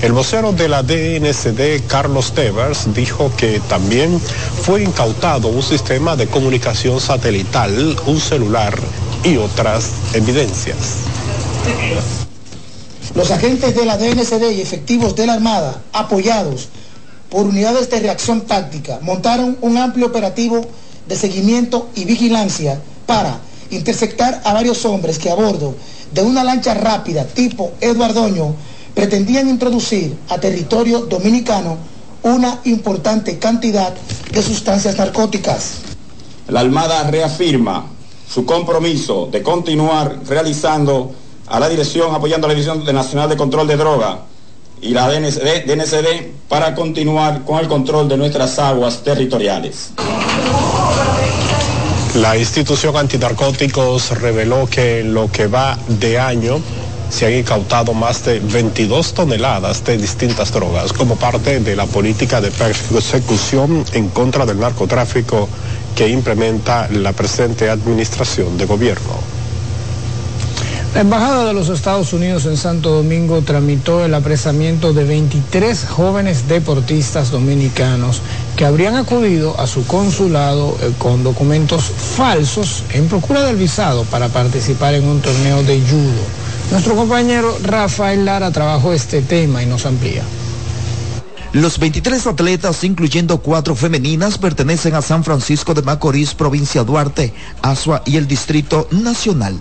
El vocero de la DNCD, Carlos Tevers, dijo que también fue incautado un sistema de comunicación satelital, un celular y otras evidencias.
Los agentes de la DNCD y efectivos de la Armada, apoyados por unidades de reacción táctica, montaron un amplio operativo de seguimiento y vigilancia para interceptar a varios hombres que a bordo de una lancha rápida tipo Eduardoño pretendían introducir a territorio dominicano una importante cantidad de sustancias narcóticas.
La Armada reafirma su compromiso de continuar realizando a la dirección, apoyando a la Dirección Nacional de Control de Droga y la DNCD, DNCD para continuar con el control de nuestras aguas territoriales.
La institución antinarcóticos reveló que en lo que va de año se han incautado más de 22 toneladas de distintas drogas como parte de la política de persecución en contra del narcotráfico que implementa la presente administración de gobierno.
La Embajada de los Estados Unidos en Santo Domingo tramitó el apresamiento de 23 jóvenes deportistas dominicanos que habrían acudido a su consulado eh, con documentos falsos en procura del visado para participar en un torneo de judo. Nuestro compañero Rafael Lara trabajó este tema y nos amplía.
Los 23 atletas, incluyendo cuatro femeninas, pertenecen a San Francisco de Macorís, provincia Duarte, Asua y el Distrito Nacional.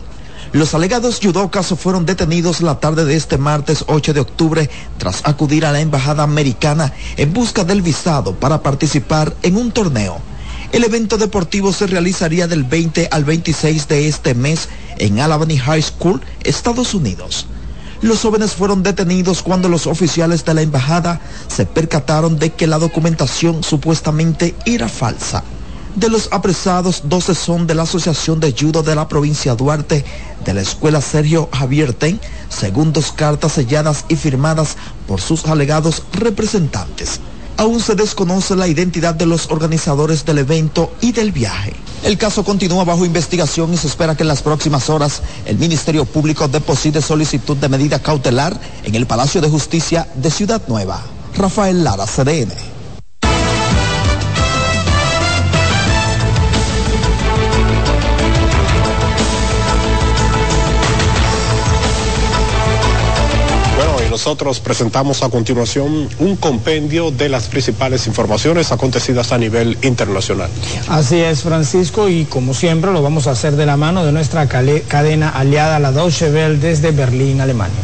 Los alegados judocas fueron detenidos la tarde de este martes 8 de octubre tras acudir a la embajada americana en busca del visado para participar en un torneo. El evento deportivo se realizaría del 20 al 26 de este mes en Albany High School, Estados Unidos. Los jóvenes fueron detenidos cuando los oficiales de la embajada se percataron de que la documentación supuestamente era falsa. De los apresados, 12 son de la Asociación de Judo de la provincia Duarte, de la Escuela Sergio Javier Ten, según dos cartas selladas y firmadas por sus alegados representantes. Aún se desconoce la identidad de los organizadores del evento y del viaje. El caso continúa bajo investigación y se espera que en las próximas horas el Ministerio Público deposite solicitud de medida cautelar en el Palacio de Justicia de Ciudad Nueva. Rafael Lara, CDN.
Nosotros presentamos a continuación un compendio de las principales informaciones acontecidas a nivel internacional.
Así es, Francisco, y como siempre lo vamos a hacer de la mano de nuestra cadena aliada, la Deutsche Welle, desde Berlín, Alemania.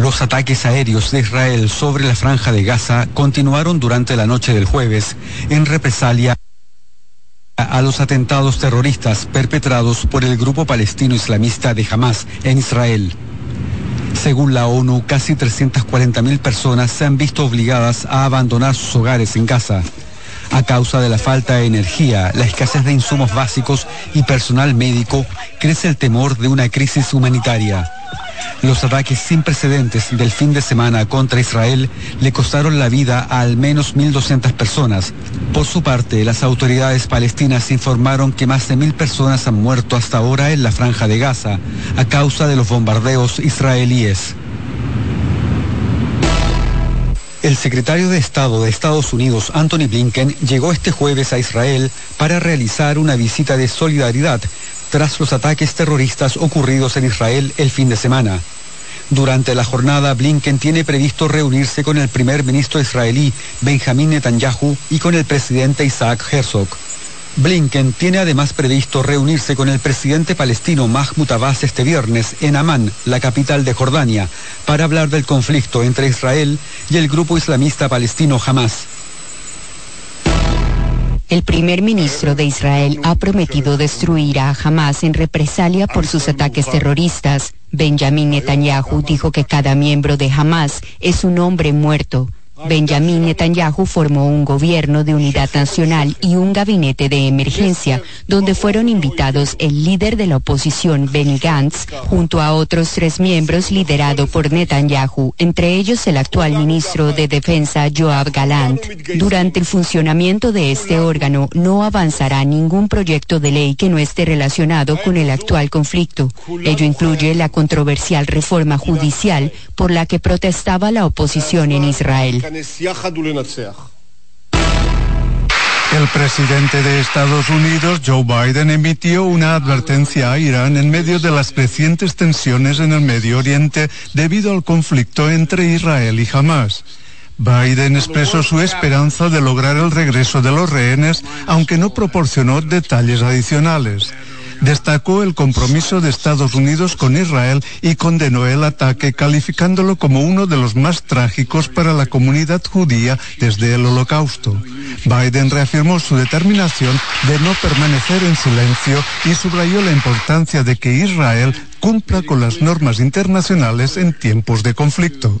Los ataques aéreos de Israel sobre la franja de Gaza continuaron durante la noche del jueves en represalia a los atentados terroristas perpetrados por el grupo palestino islamista de Hamas en Israel. Según la ONU, casi 340.000 personas se han visto obligadas a abandonar sus hogares en Gaza a causa de la falta de energía, la escasez de insumos básicos y personal médico, crece el temor de una crisis humanitaria. Los ataques sin precedentes del fin de semana contra Israel le costaron la vida a al menos 1.200 personas. Por su parte, las autoridades palestinas informaron que más de mil personas han muerto hasta ahora en la franja de Gaza a causa de los bombardeos israelíes. El secretario de Estado de Estados Unidos, Anthony Blinken, llegó este jueves a Israel para realizar una visita de solidaridad tras los ataques terroristas ocurridos en Israel el fin de semana. Durante la jornada, Blinken tiene previsto reunirse con el primer ministro israelí, Benjamín Netanyahu, y con el presidente Isaac Herzog. Blinken tiene además previsto reunirse con el presidente palestino Mahmoud Abbas este viernes en Amán, la capital de Jordania, para hablar del conflicto entre Israel y el grupo islamista palestino Hamas.
El primer ministro de Israel ha prometido destruir a Hamas en represalia por sus ataques terroristas. Benjamin Netanyahu dijo que cada miembro de Hamas es un hombre muerto. Benjamin Netanyahu formó un gobierno de unidad nacional y un gabinete de emergencia, donde fueron invitados el líder de la oposición Benny Gantz, junto a otros tres miembros liderado por Netanyahu, entre ellos el actual ministro de Defensa Joab Galant. Durante el funcionamiento de este órgano no avanzará ningún proyecto de ley que no esté relacionado con el actual conflicto. Ello incluye la controversial reforma judicial por la que protestaba la oposición en Israel.
El presidente de Estados Unidos, Joe Biden, emitió una advertencia a Irán en medio de las crecientes tensiones en el Medio Oriente debido al conflicto entre Israel y Hamas. Biden expresó su esperanza de lograr el regreso de los rehenes, aunque no proporcionó detalles adicionales destacó el compromiso de Estados Unidos con Israel y condenó el ataque calificándolo como uno de los más trágicos para la comunidad judía desde el holocausto. Biden reafirmó su determinación de no permanecer en silencio y subrayó la importancia de que Israel cumpla con las normas internacionales en tiempos de conflicto.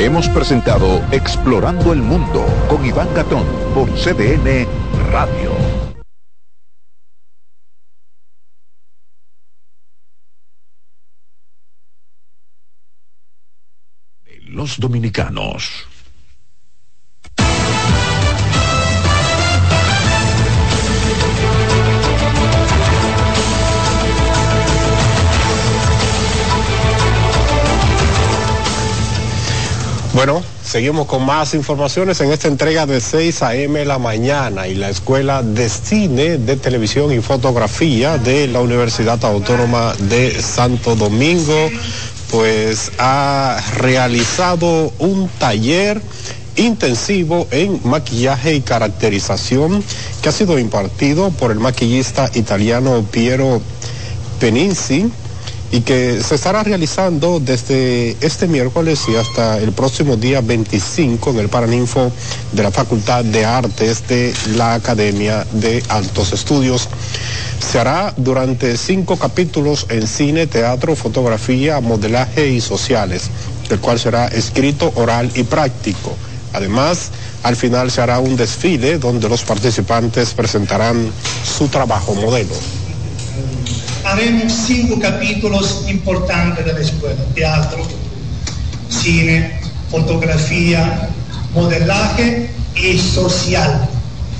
Hemos presentado Explorando el Mundo con Iván Gatón por CDN Radio. Los dominicanos.
Bueno, seguimos con más informaciones en esta entrega de 6 a.m. la mañana y la Escuela de Cine, de Televisión y Fotografía de la Universidad Autónoma de Santo Domingo, pues ha realizado un taller intensivo en maquillaje y caracterización que ha sido impartido por el maquillista italiano Piero Peninzi y que se estará realizando desde este miércoles y hasta el próximo día 25 en el Paraninfo de la Facultad de Artes de la Academia de Altos Estudios. Se hará durante cinco capítulos en cine, teatro, fotografía, modelaje y sociales, el cual será escrito, oral y práctico. Además, al final se hará un desfile donde los participantes presentarán su trabajo modelo.
Haremos cinco capítulos importantes de la escuela, teatro, cine, fotografía, modelaje y social.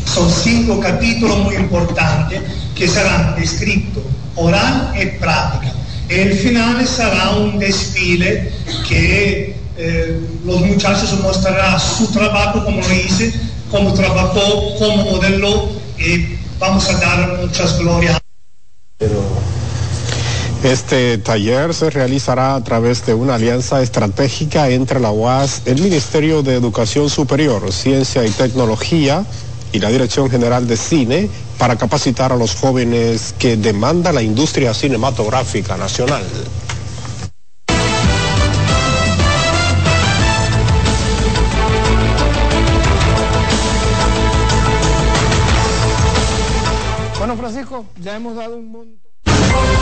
Son cinco capítulos muy importantes que serán escrito, oral y práctica. El final será un desfile que eh, los muchachos mostrarán su trabajo como lo hice, como trabajó, como modelo y vamos a dar muchas glorias.
Este taller se realizará a través de una alianza estratégica entre la UAS, el Ministerio de Educación Superior, Ciencia y Tecnología y la Dirección General de Cine para capacitar a los jóvenes que demanda la industria cinematográfica nacional.
Bueno, Francisco, ya hemos dado un montón.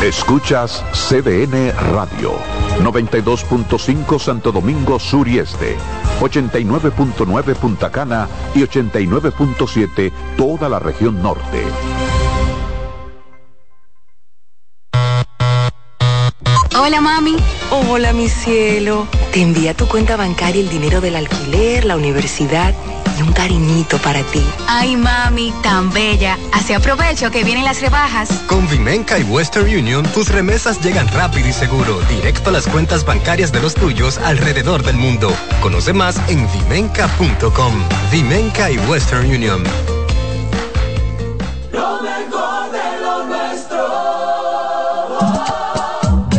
Escuchas CDN Radio, 92.5 Santo Domingo Sur y Este, 89.9 Punta Cana y 89.7 toda la región norte.
Hola mami. Hola mi cielo. Te envía tu cuenta bancaria el dinero del alquiler, la universidad y un cariñito para ti.
Ay mami, tan bella. Así aprovecho que vienen las rebajas.
Con Vimenca y Western Union, tus remesas llegan rápido y seguro, directo a las cuentas bancarias de los tuyos alrededor del mundo. Conoce más en vimenca.com. Vimenca y Western Union.
Lo mejor de lo nuestro.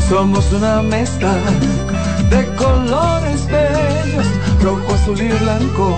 Somos una mezcla de colores bellos, rojo, azul y blanco,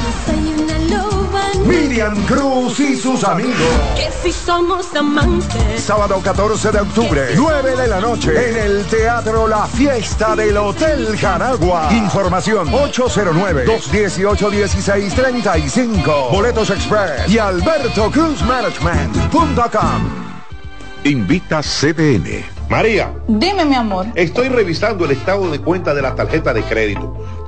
Cruz y sus amigos.
Que si somos amantes.
Sábado 14 de octubre, 9 de la noche, en el Teatro La Fiesta del Hotel Jaragua. Información 809-218-1635. Boletos Express y Alberto Cruz Management.com.
Invita CDN.
María.
Dime, mi amor.
Estoy revisando el estado de cuenta de la tarjeta de crédito.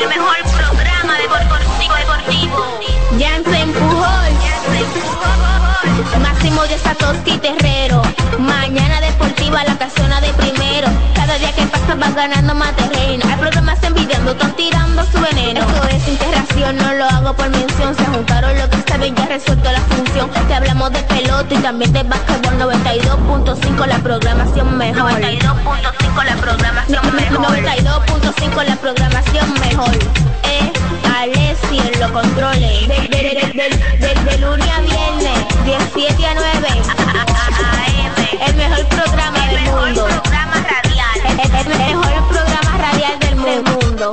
El mejor programa deportivo deportivo. Jansen Pujol. Máximo de Satoshi Terrero. Mañana deportiva la casona de primero. Cada día que pasa vas ganando más terreno. Hay programas envidiando, están tirando su veneno. Esto es integración, no lo hago por mención. Se juntaron lo que saben, ya resuelto la Te hablamos de pelota y también de básquetbol 92.5 la programación mejor. 92.5 la programación mejor. 92.5 la programación mejor. Eh, Alessi en los controles. De, de, lunes a viernes, 17 a 9. El mejor programa del mundo. Programa radial. El, mejor programa radial del mundo.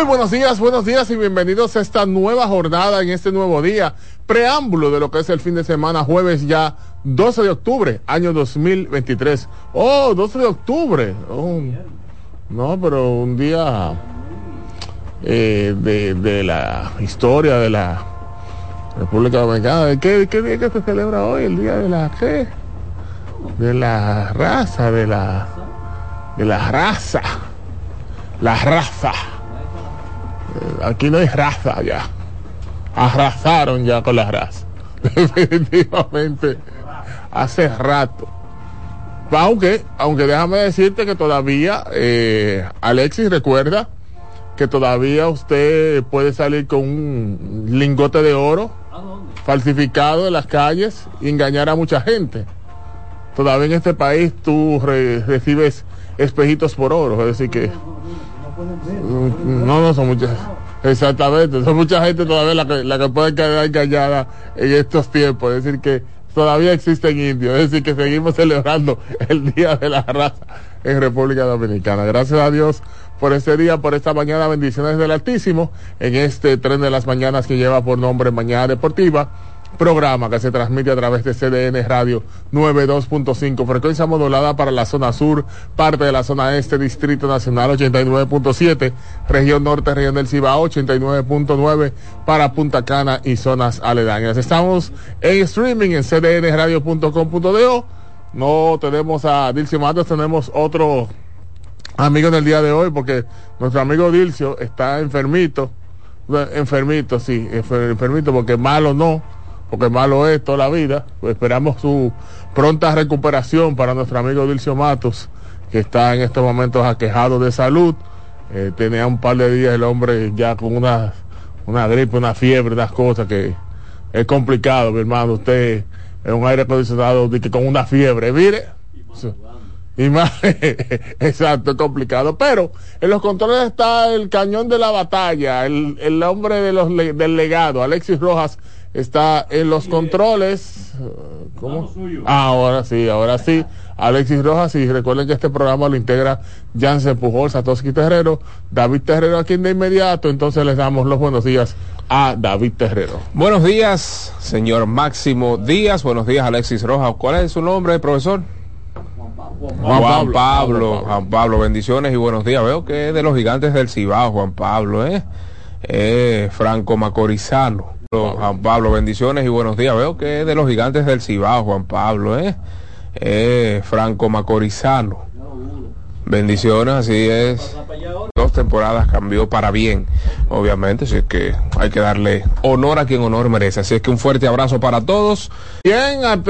Muy buenos días, buenos días y bienvenidos a esta nueva jornada en este nuevo día. Preámbulo de lo que es el fin de semana, jueves ya 12 de octubre, año 2023. Oh, 12 de octubre. Oh, no, pero un día eh, de, la historia de la República Dominicana. ¿Qué, ¿Qué día que se celebra hoy? El día de la qué? De la raza, de la de la raza. La raza. Eh, aquí no hay raza ya. Arrasaron ya con la raza. Definitivamente. Hace rato. Aunque, aunque déjame decirte que todavía, eh, Alexis recuerda que todavía usted puede salir con un lingote de oro falsificado en las calles y engañar a mucha gente. Todavía en este país tú recibes espejitos por oro, es decir que no, no son muchas. Exactamente, son mucha gente todavía la que, la que puede quedar engañada en estos tiempos. Es decir, que todavía existen indios. Es decir, que seguimos celebrando el Día de la Raza en República Dominicana. Gracias a Dios por este día, por esta mañana. Bendiciones del Altísimo en este tren de las mañanas que lleva por nombre Mañana Deportiva programa que se transmite a través de CDN Radio 92.5, frecuencia modulada para la zona sur, parte de la zona este, Distrito Nacional 89.7, región norte, región del Cibao 89.9 para Punta Cana y zonas aledañas. Estamos en streaming en cdnradio.com.do. No tenemos a Dilcio Matos, tenemos otro amigo en el día de hoy porque nuestro amigo Dilcio está enfermito Enfermito, sí, enfermito, porque malo no, porque malo es toda la vida. Pues esperamos su pronta recuperación para nuestro amigo Dilcio Matos, que está en estos momentos aquejado de salud. Eh, tenía un par de días el hombre ya con una, una gripe, una fiebre, unas cosas que es complicado, mi hermano. Usted en un aire acondicionado con una fiebre, mire. Y más, exacto, complicado. Pero en los controles está el cañón de la batalla, el, el hombre de los, del legado, Alexis Rojas, está en los controles. ¿Cómo? Ah, ahora sí, ahora sí. Alexis Rojas y recuerden que este programa lo integra Jansen Pujol, Satoshi Terrero, David Terrero aquí de inmediato, entonces les damos los buenos días a David Terrero.
Buenos días, señor Máximo Díaz, buenos días Alexis Rojas. ¿Cuál es su nombre, profesor? Juan, Pablo, Juan Pablo, bendiciones y buenos días. Veo que es de los gigantes del Cibao, Juan Pablo, ¿eh? eh Franco Macorizano. Juan Pablo, bendiciones y buenos días. Veo que es de los gigantes del Cibao, Juan Pablo, ¿eh? eh Franco Macorizano. Bendiciones, así es. Dos temporadas cambió para bien, obviamente, así es que hay que darle honor a quien honor merece. Así es que un fuerte abrazo para todos.
Bien,